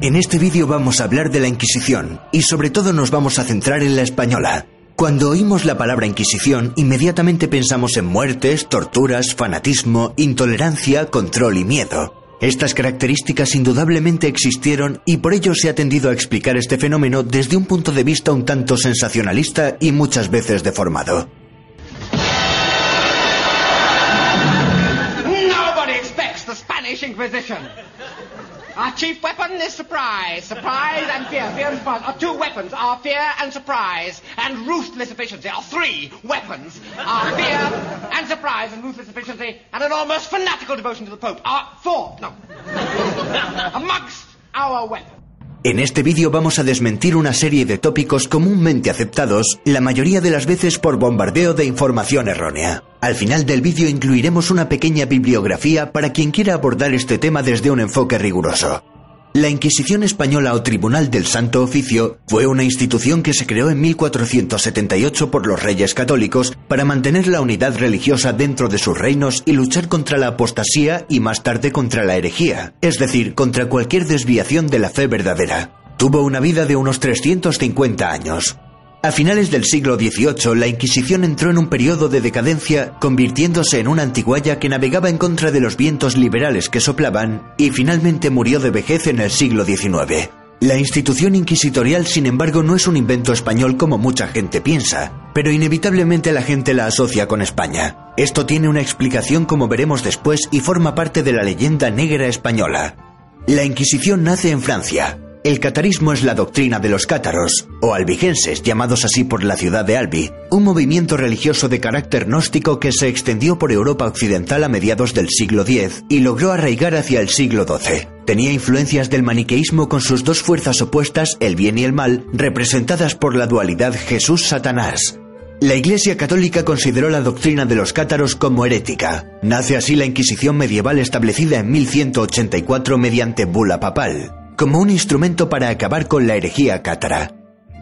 En este vídeo vamos a hablar de la Inquisición y sobre todo nos vamos a centrar en la española. Cuando oímos la palabra Inquisición, inmediatamente pensamos en muertes, torturas, fanatismo, intolerancia, control y miedo. Estas características indudablemente existieron y por ello se ha tendido a explicar este fenómeno desde un punto de vista un tanto sensacionalista y muchas veces deformado. Nobody expects the Spanish Inquisition. Our chief weapon is surprise. Surprise and fear. Fear and surprise. Our two weapons are fear and surprise and ruthless efficiency. Our three weapons are fear and surprise and ruthless efficiency and an almost fanatical devotion to the Pope. Our four, no. Amongst our weapons. En este vídeo vamos a desmentir una serie de tópicos comúnmente aceptados, la mayoría de las veces por bombardeo de información errónea. Al final del vídeo incluiremos una pequeña bibliografía para quien quiera abordar este tema desde un enfoque riguroso. La Inquisición Española o Tribunal del Santo Oficio fue una institución que se creó en 1478 por los reyes católicos para mantener la unidad religiosa dentro de sus reinos y luchar contra la apostasía y más tarde contra la herejía, es decir, contra cualquier desviación de la fe verdadera. Tuvo una vida de unos 350 años. A finales del siglo XVIII, la Inquisición entró en un periodo de decadencia, convirtiéndose en una antiguaya que navegaba en contra de los vientos liberales que soplaban y finalmente murió de vejez en el siglo XIX. La institución inquisitorial, sin embargo, no es un invento español como mucha gente piensa, pero inevitablemente la gente la asocia con España. Esto tiene una explicación como veremos después y forma parte de la leyenda negra española. La Inquisición nace en Francia, el catarismo es la doctrina de los cátaros, o albigenses, llamados así por la ciudad de Albi, un movimiento religioso de carácter gnóstico que se extendió por Europa occidental a mediados del siglo X y logró arraigar hacia el siglo XII. Tenía influencias del maniqueísmo con sus dos fuerzas opuestas, el bien y el mal, representadas por la dualidad Jesús-Satanás. La Iglesia Católica consideró la doctrina de los cátaros como herética. Nace así la Inquisición medieval establecida en 1184 mediante bula papal como un instrumento para acabar con la herejía cátara.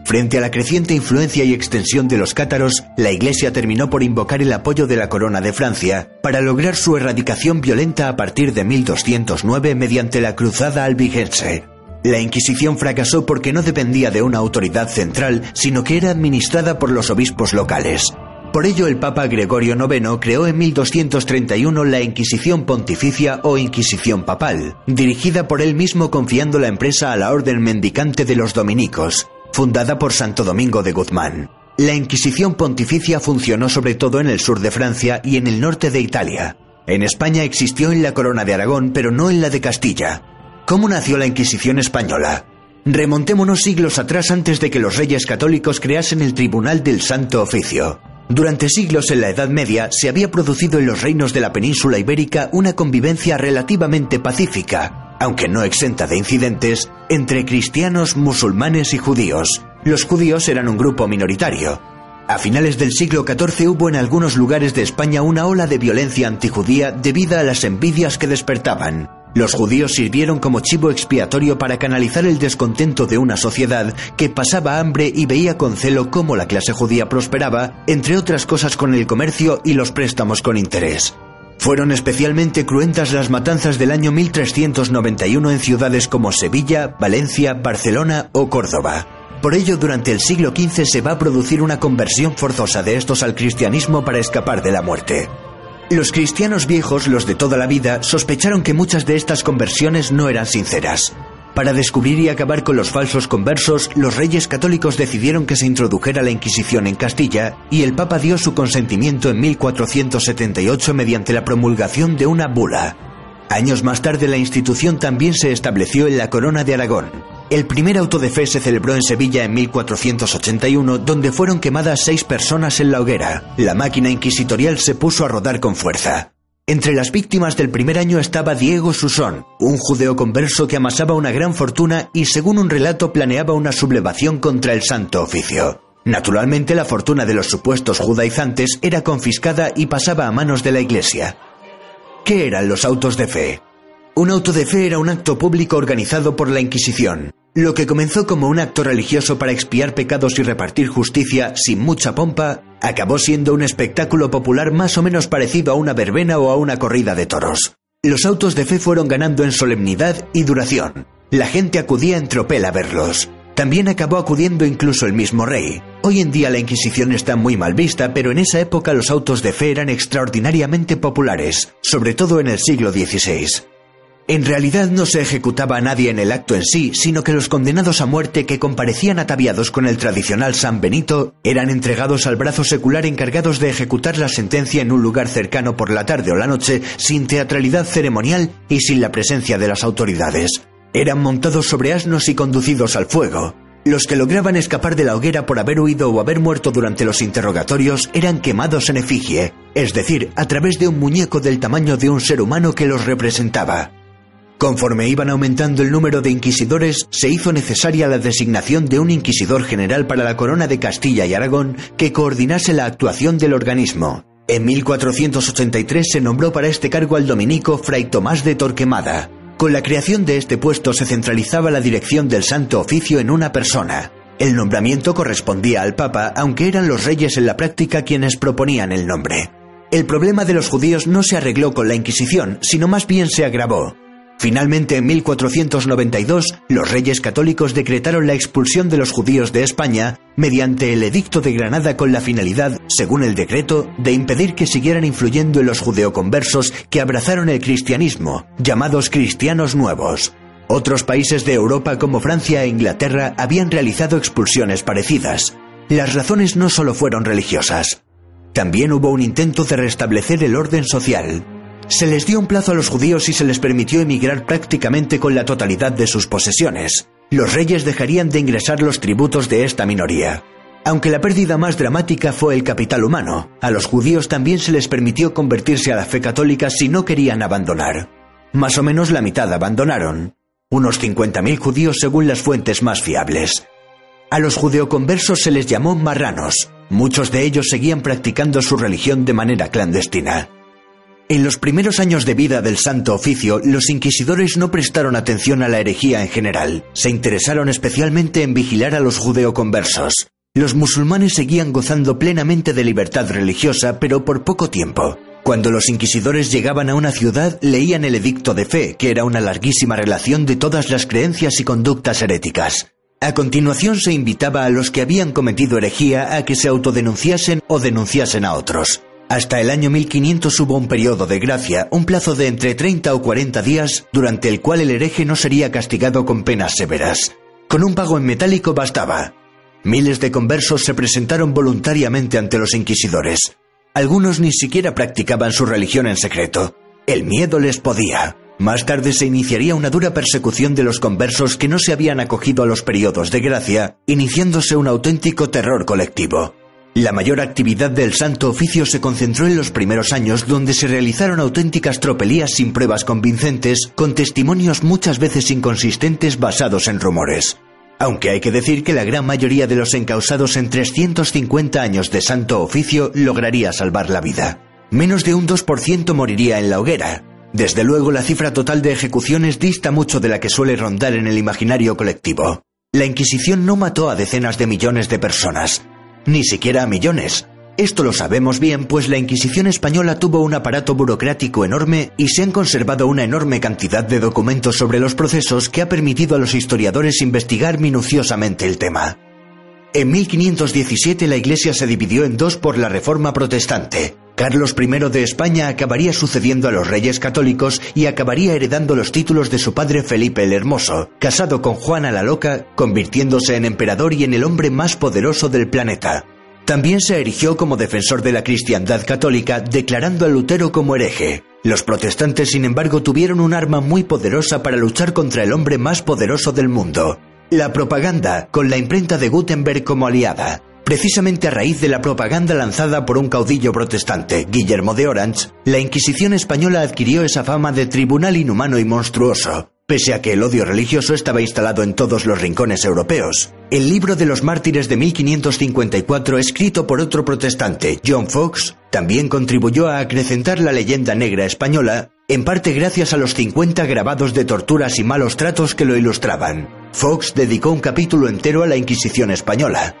Frente a la creciente influencia y extensión de los cátaros, la Iglesia terminó por invocar el apoyo de la Corona de Francia para lograr su erradicación violenta a partir de 1209 mediante la Cruzada albigense. La Inquisición fracasó porque no dependía de una autoridad central, sino que era administrada por los obispos locales. Por ello, el Papa Gregorio IX creó en 1231 la Inquisición Pontificia o Inquisición Papal, dirigida por él mismo confiando la empresa a la Orden Mendicante de los Dominicos, fundada por Santo Domingo de Guzmán. La Inquisición Pontificia funcionó sobre todo en el sur de Francia y en el norte de Italia. En España existió en la Corona de Aragón, pero no en la de Castilla. ¿Cómo nació la Inquisición española? Remontémonos siglos atrás antes de que los reyes católicos creasen el Tribunal del Santo Oficio. Durante siglos en la Edad Media se había producido en los reinos de la península ibérica una convivencia relativamente pacífica, aunque no exenta de incidentes, entre cristianos, musulmanes y judíos. Los judíos eran un grupo minoritario. A finales del siglo XIV hubo en algunos lugares de España una ola de violencia antijudía debido a las envidias que despertaban. Los judíos sirvieron como chivo expiatorio para canalizar el descontento de una sociedad que pasaba hambre y veía con celo cómo la clase judía prosperaba, entre otras cosas con el comercio y los préstamos con interés. Fueron especialmente cruentas las matanzas del año 1391 en ciudades como Sevilla, Valencia, Barcelona o Córdoba. Por ello, durante el siglo XV se va a producir una conversión forzosa de estos al cristianismo para escapar de la muerte. Los cristianos viejos, los de toda la vida, sospecharon que muchas de estas conversiones no eran sinceras. Para descubrir y acabar con los falsos conversos, los reyes católicos decidieron que se introdujera la Inquisición en Castilla y el Papa dio su consentimiento en 1478 mediante la promulgación de una bula. Años más tarde la institución también se estableció en la Corona de Aragón. El primer auto de fe se celebró en Sevilla en 1481, donde fueron quemadas seis personas en la hoguera. La máquina inquisitorial se puso a rodar con fuerza. Entre las víctimas del primer año estaba Diego Susón, un judeo converso que amasaba una gran fortuna y según un relato planeaba una sublevación contra el Santo Oficio. Naturalmente la fortuna de los supuestos judaizantes era confiscada y pasaba a manos de la Iglesia. ¿Qué eran los autos de fe? Un auto de fe era un acto público organizado por la Inquisición. Lo que comenzó como un acto religioso para expiar pecados y repartir justicia sin mucha pompa, acabó siendo un espectáculo popular más o menos parecido a una verbena o a una corrida de toros. Los autos de fe fueron ganando en solemnidad y duración. La gente acudía en tropel a verlos. También acabó acudiendo incluso el mismo rey. Hoy en día la Inquisición está muy mal vista, pero en esa época los autos de fe eran extraordinariamente populares, sobre todo en el siglo XVI. En realidad no se ejecutaba a nadie en el acto en sí, sino que los condenados a muerte que comparecían ataviados con el tradicional San Benito eran entregados al brazo secular encargados de ejecutar la sentencia en un lugar cercano por la tarde o la noche, sin teatralidad ceremonial y sin la presencia de las autoridades. Eran montados sobre asnos y conducidos al fuego. Los que lograban escapar de la hoguera por haber huido o haber muerto durante los interrogatorios eran quemados en efigie, es decir, a través de un muñeco del tamaño de un ser humano que los representaba. Conforme iban aumentando el número de inquisidores, se hizo necesaria la designación de un inquisidor general para la corona de Castilla y Aragón que coordinase la actuación del organismo. En 1483 se nombró para este cargo al dominico Fray Tomás de Torquemada. Con la creación de este puesto se centralizaba la dirección del Santo Oficio en una persona. El nombramiento correspondía al Papa, aunque eran los reyes en la práctica quienes proponían el nombre. El problema de los judíos no se arregló con la Inquisición, sino más bien se agravó. Finalmente, en 1492, los reyes católicos decretaron la expulsión de los judíos de España mediante el Edicto de Granada con la finalidad, según el decreto, de impedir que siguieran influyendo en los judeoconversos que abrazaron el cristianismo, llamados cristianos nuevos. Otros países de Europa como Francia e Inglaterra habían realizado expulsiones parecidas. Las razones no solo fueron religiosas. También hubo un intento de restablecer el orden social. Se les dio un plazo a los judíos y se les permitió emigrar prácticamente con la totalidad de sus posesiones. Los reyes dejarían de ingresar los tributos de esta minoría. Aunque la pérdida más dramática fue el capital humano, a los judíos también se les permitió convertirse a la fe católica si no querían abandonar. Más o menos la mitad abandonaron, unos 50.000 judíos según las fuentes más fiables. A los judeoconversos se les llamó marranos, muchos de ellos seguían practicando su religión de manera clandestina. En los primeros años de vida del Santo Oficio, los inquisidores no prestaron atención a la herejía en general, se interesaron especialmente en vigilar a los judeoconversos. Los musulmanes seguían gozando plenamente de libertad religiosa, pero por poco tiempo. Cuando los inquisidores llegaban a una ciudad, leían el edicto de fe, que era una larguísima relación de todas las creencias y conductas heréticas. A continuación se invitaba a los que habían cometido herejía a que se autodenunciasen o denunciasen a otros. Hasta el año 1500 hubo un periodo de gracia, un plazo de entre 30 o 40 días, durante el cual el hereje no sería castigado con penas severas. Con un pago en metálico bastaba. Miles de conversos se presentaron voluntariamente ante los inquisidores. Algunos ni siquiera practicaban su religión en secreto. El miedo les podía. Más tarde se iniciaría una dura persecución de los conversos que no se habían acogido a los periodos de gracia, iniciándose un auténtico terror colectivo. La mayor actividad del Santo Oficio se concentró en los primeros años donde se realizaron auténticas tropelías sin pruebas convincentes, con testimonios muchas veces inconsistentes basados en rumores. Aunque hay que decir que la gran mayoría de los encausados en 350 años de Santo Oficio lograría salvar la vida. Menos de un 2% moriría en la hoguera. Desde luego la cifra total de ejecuciones dista mucho de la que suele rondar en el imaginario colectivo. La Inquisición no mató a decenas de millones de personas, ni siquiera a millones. Esto lo sabemos bien, pues la Inquisición española tuvo un aparato burocrático enorme y se han conservado una enorme cantidad de documentos sobre los procesos que ha permitido a los historiadores investigar minuciosamente el tema. En 1517 la Iglesia se dividió en dos por la Reforma Protestante. Carlos I de España acabaría sucediendo a los reyes católicos y acabaría heredando los títulos de su padre Felipe el Hermoso, casado con Juana la Loca, convirtiéndose en emperador y en el hombre más poderoso del planeta. También se erigió como defensor de la cristiandad católica, declarando a Lutero como hereje. Los protestantes, sin embargo, tuvieron un arma muy poderosa para luchar contra el hombre más poderoso del mundo, la propaganda, con la imprenta de Gutenberg como aliada Precisamente a raíz de la propaganda lanzada por un caudillo protestante, Guillermo de Orange, la Inquisición española adquirió esa fama de tribunal inhumano y monstruoso, pese a que el odio religioso estaba instalado en todos los rincones europeos. El libro de los mártires de 1554, escrito por otro protestante, John Fox, también contribuyó a acrecentar la leyenda negra española, en parte gracias a los 50 grabados de torturas y malos tratos que lo ilustraban. Fox dedicó un capítulo entero a la Inquisición española.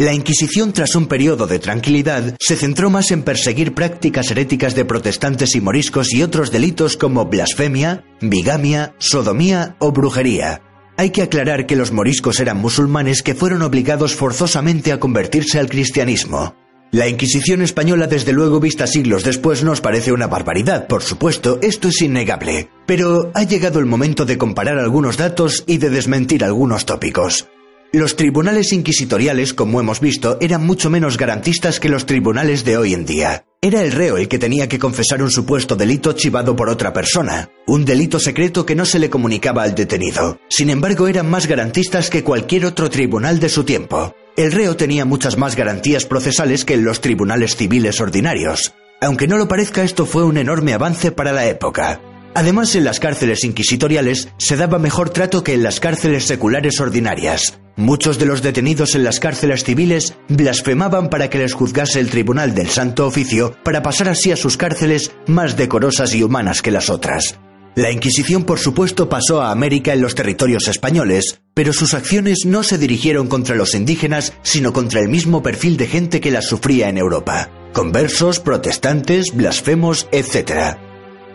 La Inquisición, tras un periodo de tranquilidad, se centró más en perseguir prácticas heréticas de protestantes y moriscos y otros delitos como blasfemia, bigamia, sodomía o brujería. Hay que aclarar que los moriscos eran musulmanes que fueron obligados forzosamente a convertirse al cristianismo. La Inquisición española, desde luego vista siglos después, nos parece una barbaridad, por supuesto, esto es innegable. Pero ha llegado el momento de comparar algunos datos y de desmentir algunos tópicos. Los tribunales inquisitoriales, como hemos visto, eran mucho menos garantistas que los tribunales de hoy en día. Era el reo el que tenía que confesar un supuesto delito chivado por otra persona, un delito secreto que no se le comunicaba al detenido. Sin embargo, eran más garantistas que cualquier otro tribunal de su tiempo. El reo tenía muchas más garantías procesales que en los tribunales civiles ordinarios. Aunque no lo parezca, esto fue un enorme avance para la época. Además, en las cárceles inquisitoriales se daba mejor trato que en las cárceles seculares ordinarias. Muchos de los detenidos en las cárceles civiles blasfemaban para que les juzgase el Tribunal del Santo Oficio para pasar así a sus cárceles más decorosas y humanas que las otras. La Inquisición, por supuesto, pasó a América en los territorios españoles, pero sus acciones no se dirigieron contra los indígenas, sino contra el mismo perfil de gente que las sufría en Europa. Conversos, protestantes, blasfemos, etc.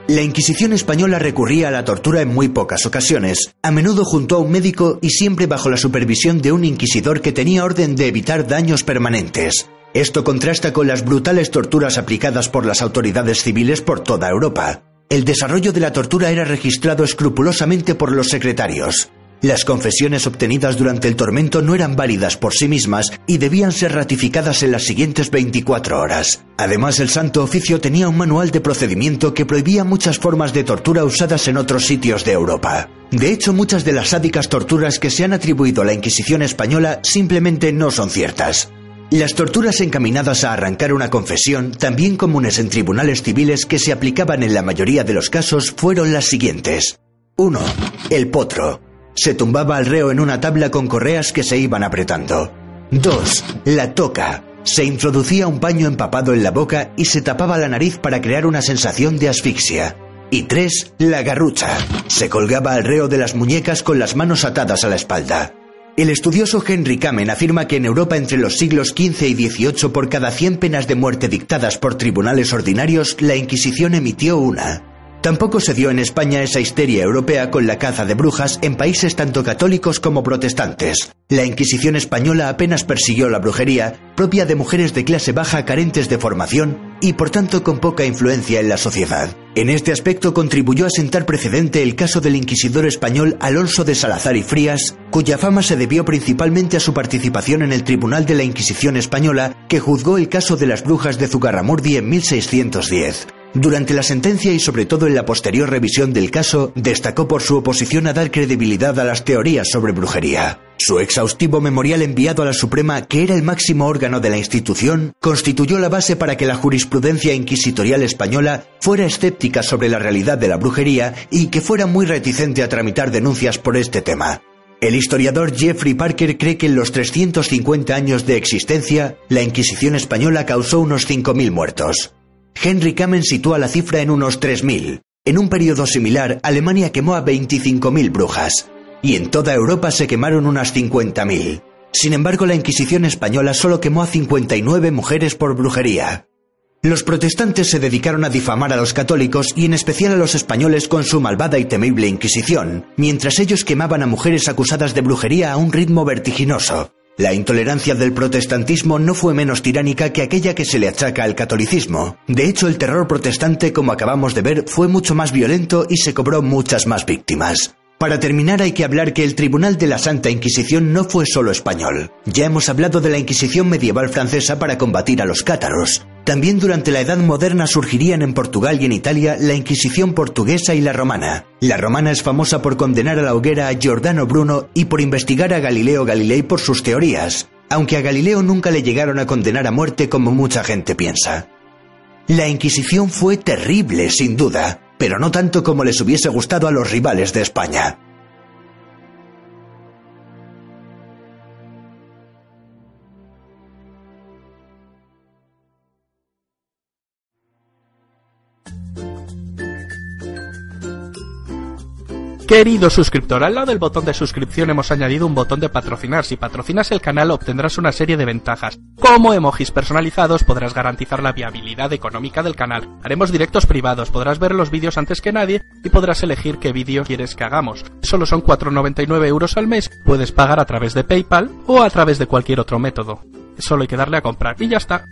La Inquisición española recurría a la tortura en muy pocas ocasiones, a menudo junto a un médico y siempre bajo la supervisión de un inquisidor que tenía orden de evitar daños permanentes. Esto contrasta con las brutales torturas aplicadas por las autoridades civiles por toda Europa. El desarrollo de la tortura era registrado escrupulosamente por los secretarios. Las confesiones obtenidas durante el tormento no eran válidas por sí mismas y debían ser ratificadas en las siguientes 24 horas. Además, el Santo Oficio tenía un manual de procedimiento que prohibía muchas formas de tortura usadas en otros sitios de Europa. De hecho, muchas de las sádicas torturas que se han atribuido a la Inquisición española simplemente no son ciertas. Las torturas encaminadas a arrancar una confesión, también comunes en tribunales civiles que se aplicaban en la mayoría de los casos, fueron las siguientes. 1. El potro. Se tumbaba al reo en una tabla con correas que se iban apretando. 2. La toca. Se introducía un paño empapado en la boca y se tapaba la nariz para crear una sensación de asfixia. Y 3. La garrucha. Se colgaba al reo de las muñecas con las manos atadas a la espalda. El estudioso Henry Kamen afirma que en Europa entre los siglos XV y XVIII por cada 100 penas de muerte dictadas por tribunales ordinarios, la Inquisición emitió una. Tampoco se dio en España esa histeria europea con la caza de brujas en países tanto católicos como protestantes. La Inquisición española apenas persiguió la brujería, propia de mujeres de clase baja carentes de formación y por tanto con poca influencia en la sociedad. En este aspecto contribuyó a sentar precedente el caso del inquisidor español Alonso de Salazar y Frías, cuya fama se debió principalmente a su participación en el Tribunal de la Inquisición española que juzgó el caso de las brujas de Zugarramurdi en 1610. Durante la sentencia y sobre todo en la posterior revisión del caso, destacó por su oposición a dar credibilidad a las teorías sobre brujería. Su exhaustivo memorial enviado a la Suprema, que era el máximo órgano de la institución, constituyó la base para que la jurisprudencia inquisitorial española fuera escéptica sobre la realidad de la brujería y que fuera muy reticente a tramitar denuncias por este tema. El historiador Jeffrey Parker cree que en los 350 años de existencia, la Inquisición española causó unos 5.000 muertos. Henry Kamen sitúa la cifra en unos 3.000. En un periodo similar, Alemania quemó a 25.000 brujas, y en toda Europa se quemaron unas 50.000. Sin embargo, la Inquisición española solo quemó a 59 mujeres por brujería. Los protestantes se dedicaron a difamar a los católicos y en especial a los españoles con su malvada y temible Inquisición, mientras ellos quemaban a mujeres acusadas de brujería a un ritmo vertiginoso. La intolerancia del protestantismo no fue menos tiránica que aquella que se le achaca al catolicismo. De hecho, el terror protestante, como acabamos de ver, fue mucho más violento y se cobró muchas más víctimas. Para terminar hay que hablar que el Tribunal de la Santa Inquisición no fue solo español. Ya hemos hablado de la Inquisición medieval francesa para combatir a los cátaros. También durante la Edad Moderna surgirían en Portugal y en Italia la Inquisición portuguesa y la romana. La romana es famosa por condenar a la hoguera a Giordano Bruno y por investigar a Galileo Galilei por sus teorías. aunque a Galileo nunca le llegaron a condenar a muerte como mucha gente piensa. La Inquisición fue terrible, sin duda, pero no tanto como les hubiese gustado a los rivales de España. Querido suscriptor, al lado del botón de suscripción hemos añadido un botón de patrocinar. Si patrocinas el canal obtendrás una serie de ventajas. Como emojis personalizados podrás garantizar la viabilidad económica del canal. Haremos directos privados, podrás ver los vídeos antes que nadie y podrás elegir qué vídeos quieres que hagamos. Solo son 4,99 euros al mes, puedes pagar a través de PayPal o a través de cualquier otro método. Solo hay que darle a comprar y ya está.